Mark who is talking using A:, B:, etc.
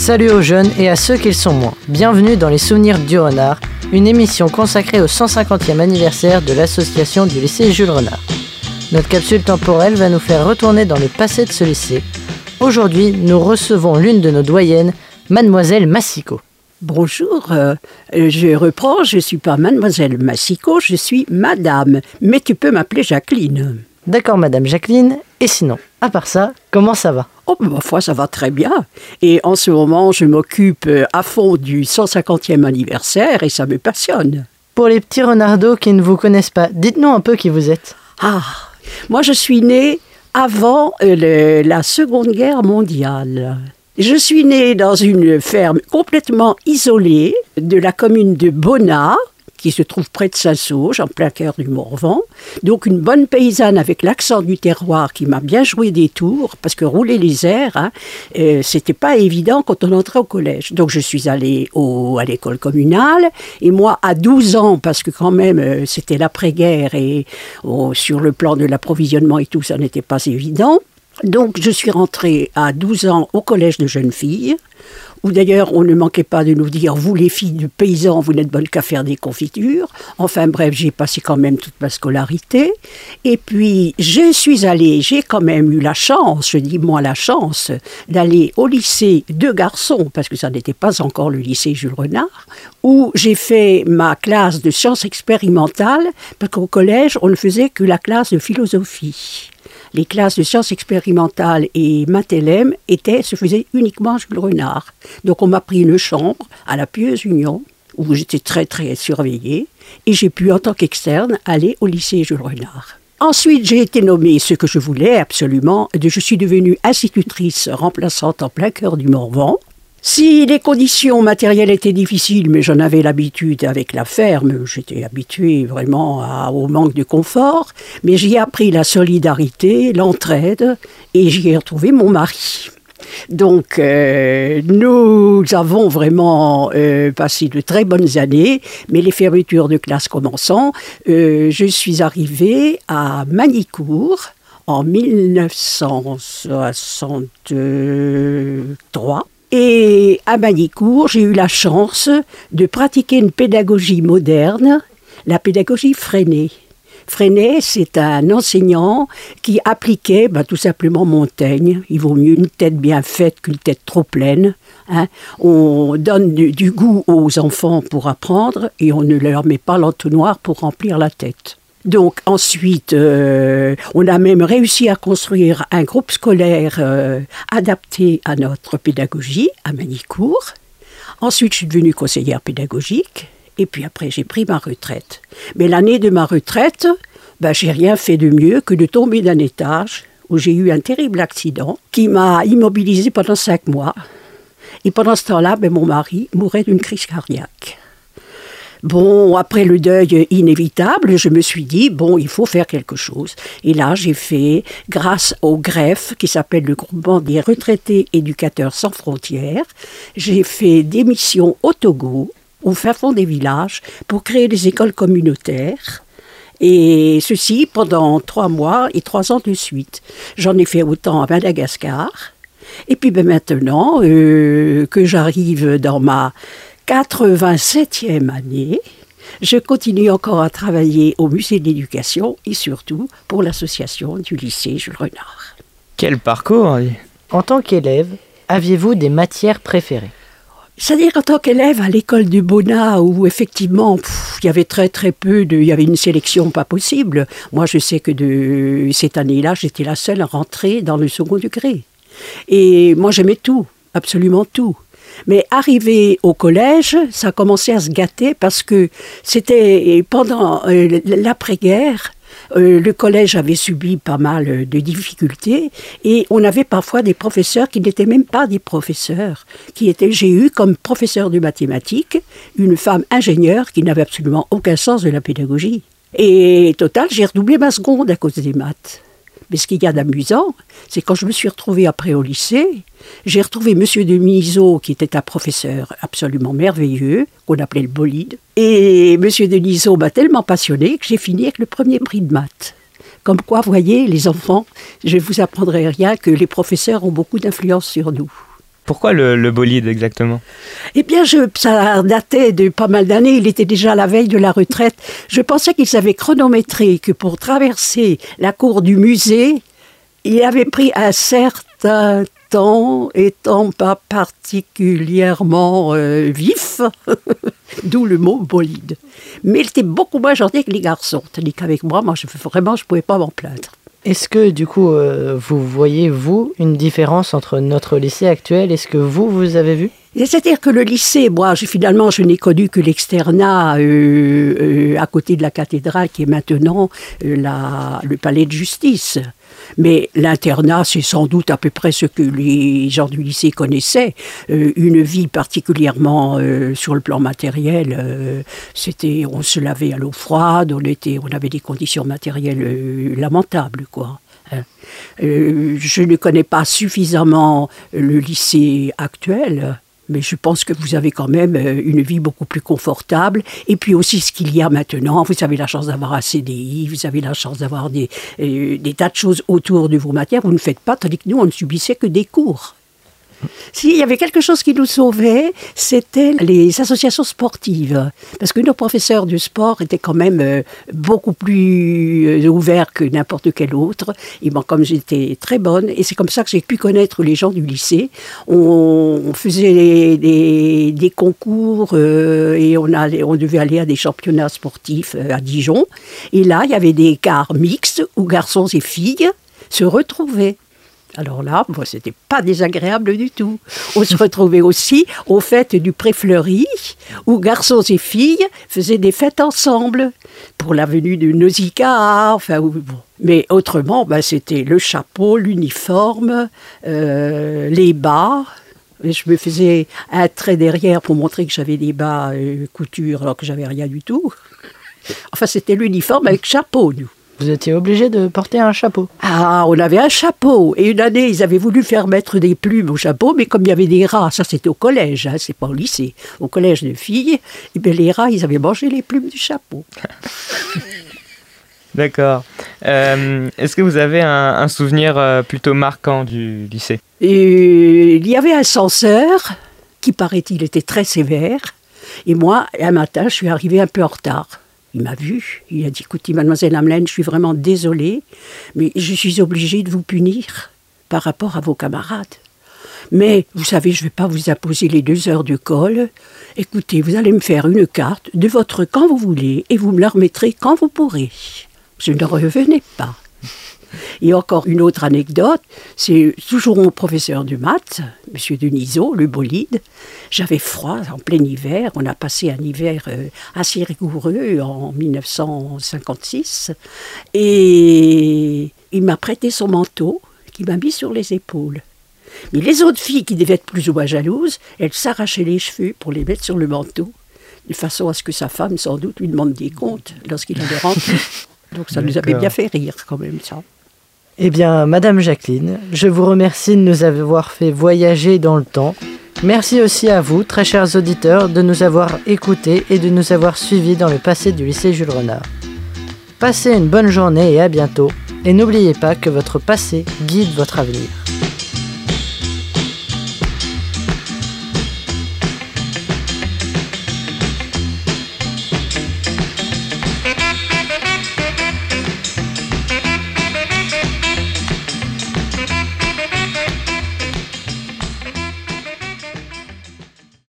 A: Salut aux jeunes et à ceux qui le sont moins. Bienvenue dans Les Souvenirs du Renard, une émission consacrée au 150e anniversaire de l'association du lycée Jules Renard. Notre capsule temporelle va nous faire retourner dans le passé de ce lycée. Aujourd'hui, nous recevons l'une de nos doyennes, Mademoiselle Massico.
B: Bonjour, euh, je reprends, je suis pas Mademoiselle Massico, je suis Madame, mais tu peux m'appeler Jacqueline.
A: D'accord, Madame Jacqueline. Et sinon, à part ça, comment ça va?
B: Oh, ma foi, ça va très bien. Et en ce moment, je m'occupe euh, à fond du 150e anniversaire et ça me passionne.
A: Pour les petits renardos qui ne vous connaissent pas, dites-nous un peu qui vous êtes.
B: Ah, moi je suis née avant euh, le- la Seconde Guerre mondiale. Je suis née dans une ferme complètement isolée de la commune de Bonnat, qui se trouve près de Saint-Sauge, en plein cœur du Morvan. Donc une bonne paysanne avec l'accent du terroir qui m'a bien joué des tours, parce que rouler les airs, hein, euh, c'était pas évident quand on entrait au collège. Donc je suis allée au, à l'école communale, et moi à 12 ans, parce que quand même euh, c'était l'après-guerre, et oh, sur le plan de l'approvisionnement et tout, ça n'était pas évident. Donc je suis rentrée à 12 ans au collège de jeunes filles, où d'ailleurs on ne manquait pas de nous dire, vous les filles de paysans, vous n'êtes bonnes qu'à faire des confitures. Enfin bref, j'ai passé quand même toute ma scolarité. Et puis je suis allée, j'ai quand même eu la chance, je dis moi la chance, d'aller au lycée de garçons, parce que ça n'était pas encore le lycée Jules Renard, où j'ai fait ma classe de sciences expérimentales, parce qu'au collège on ne faisait que la classe de philosophie les classes de sciences expérimentales et Mathelem étaient, se faisaient uniquement à Jules Renard. Donc on m'a pris une chambre à la Pieuse Union, où j'étais très très surveillée, et j'ai pu en tant qu'externe aller au lycée Jules Renard. Ensuite, j'ai été nommée ce que je voulais absolument. Je suis devenue institutrice remplaçante en plein cœur du Morvan. Si les conditions matérielles étaient difficiles, mais j'en avais l'habitude avec la ferme, j'étais habituée vraiment au manque de confort, mais j'y ai appris la solidarité, l'entraide, et j'y ai retrouvé mon mari. Donc, euh, nous avons vraiment euh, passé de très bonnes années, mais les fermetures de classe commençant, euh, je suis arrivée à Manicourt en 1963. Et à Manicourt, j'ai eu la chance de pratiquer une pédagogie moderne, la pédagogie freinée. Freinet, c'est un enseignant qui appliquait bah, tout simplement Montaigne. Il vaut mieux une tête bien faite qu'une tête trop pleine. hein. On donne du goût aux enfants pour apprendre et on ne leur met pas l'entonnoir pour remplir la tête. Donc ensuite, euh, on a même réussi à construire un groupe scolaire euh, adapté à notre pédagogie à Manicourt. Ensuite, je suis devenue conseillère pédagogique. Et puis après, j'ai pris ma retraite. Mais l'année de ma retraite, ben, j'ai rien fait de mieux que de tomber d'un étage où j'ai eu un terrible accident qui m'a immobilisée pendant cinq mois. Et pendant ce temps-là, ben, mon mari mourait d'une crise cardiaque. Bon, après le deuil inévitable, je me suis dit, bon, il faut faire quelque chose. Et là, j'ai fait, grâce au greffe qui s'appelle le groupement des retraités éducateurs sans frontières, j'ai fait des missions au Togo, au fin fond des villages, pour créer des écoles communautaires. Et ceci pendant trois mois et trois ans de suite. J'en ai fait autant à Madagascar. Et puis ben, maintenant euh, que j'arrive dans ma 87e année, je continue encore à travailler au musée de l'éducation et surtout pour l'association du lycée Jules Renard.
C: Quel parcours
A: En tant qu'élève, aviez-vous des matières préférées?
B: C'est-à-dire qu'en tant qu'élève à l'école de Bonnat, où effectivement pff, il y avait très très peu de, il y avait une sélection pas possible. Moi, je sais que de cette année-là, j'étais la seule à rentrer dans le second degré. Et moi, j'aimais tout, absolument tout. Mais arrivé au collège, ça a commencé à se gâter parce que c'était pendant euh, l'après-guerre. euh, le collège avait subi pas mal de difficultés et on avait parfois des professeurs qui n'étaient même pas des professeurs, qui étaient, j'ai eu comme professeur de mathématiques une femme ingénieure qui n'avait absolument aucun sens de la pédagogie. Et total, j'ai redoublé ma seconde à cause des maths. Mais ce qu'il y a d'amusant, c'est quand je me suis retrouvée après au lycée, j'ai retrouvé Monsieur de qui était un professeur absolument merveilleux, qu'on appelait le bolide. Et Monsieur de m'a tellement passionné que j'ai fini avec le premier prix de maths. Comme quoi, voyez, les enfants, je ne vous apprendrai rien que les professeurs ont beaucoup d'influence sur nous.
C: Pourquoi le, bolide exactement?
B: Eh bien, je, ça datait de pas mal d'années. Il était déjà à la veille de la retraite. Je pensais qu'ils avaient chronométré que pour traverser la cour du musée, il avait pris un certain temps, étant pas particulièrement euh, vif, d'où le mot bolide. Mais il était beaucoup moins gentil que les garçons, tandis qu'avec moi, moi, je, vraiment, je ne pouvais pas m'en plaindre.
A: Est-ce que du coup, euh, vous voyez, vous, une différence entre notre lycée actuel Est-ce que vous, vous avez vu?
B: C'est-à-dire que le lycée, moi, finalement, je n'ai connu que l'externat euh, euh, à côté de la cathédrale, qui est maintenant la, le palais de justice. Mais l'internat, c'est sans doute à peu près ce que les gens du lycée connaissaient. une vie particulièrement sur le plan matériel, c'était, on se lavait à l'eau froide, on était, on avait des conditions matérielles lamentables, quoi. Hein. Euh, je ne connais pas suffisamment le lycée actuel, mais je pense que vous avez quand même euh, une vie beaucoup plus confortable. Et puis aussi ce qu'il y a maintenant, vous avez la chance d'avoir un CDI, vous avez la chance d'avoir des, euh, des tas de choses autour de vos matières. Vous ne faites pas, tandis que nous, on ne subissait que des cours. S'il y avait quelque chose qui nous sauvait, c'était les associations sportives. Parce que nos professeurs du sport étaient quand même euh, beaucoup plus euh, ouverts que n'importe quel autre. Et bon, comme j'étais très bonne, et c'est comme ça que j'ai pu connaître les gens du lycée, on, faisait des, concours euh, et on, allait, on devait aller à des championnats sportifs à Dijon. Et là, il y avait des quarts mixtes où garçons et filles se retrouvaient. Alors là, ce c'était pas désagréable du tout. On se retrouvait aussi aux fêtes du Pré-Fleuri, où garçons et filles faisaient des fêtes ensemble pour la venue de Nausicaa. Enfin, Mais autrement, ben, c'était le chapeau, l'uniforme, euh, les bas. je me faisais un trait derrière pour montrer que j'avais des bas euh, couture alors que j'avais rien du tout. Enfin, c'était l'uniforme avec chapeau, nous.
A: Vous étiez obligé de porter un chapeau.
B: Ah, on avait un chapeau. Et une année, ils avaient voulu faire mettre des plumes au chapeau, mais comme il y avait des rats, ça c'était au collège, hein, c'est pas au lycée. Au collège de filles, et eh bien, les rats, ils avaient mangé les plumes du chapeau.
C: D'accord. Euh, est-ce que vous avez un, souvenir euh, plutôt marquant du lycée?
B: Et, Il y avait un censeur qui, paraît-il, était très sévère. Et moi, un matin, je suis arrivée un peu en retard. Il m'a vu, il a dit écoutez, mademoiselle Hamelin, je suis vraiment désolée, mais je suis obligée de vous punir par rapport à vos camarades. Mais vous savez, je ne vais pas vous imposer les deux heures de colle. Écoutez, vous allez me faire une carte de votre quand vous voulez et vous me la remettrez quand vous pourrez. Je ne revenais pas. Et encore une autre anecdote, c'est toujours mon professeur de maths, M. Denisot, le bolide. J'avais froid en plein hiver. On a passé un hiver euh, assez rigoureux en 1956. Et il m'a prêté son manteau qu'il m'a mis sur les épaules. Mais les autres filles qui devaient être plus ou moins jalouses, elles s'arrachaient les cheveux pour les mettre sur le manteau, de façon à ce que sa femme, sans doute, lui demande des comptes lorsqu'il allait rentrer. Donc ça nous avait bien fait rire quand même, ça.
A: Eh bien, Madame Jacqueline, je vous remercie de nous avoir fait voyager dans le temps. Merci aussi à vous, très chers auditeurs, de nous avoir écoutés et de nous avoir suivis dans le passé du lycée Jules Renard. Passez une bonne journée et à bientôt. Et n'oubliez pas que votre passé guide votre avenir.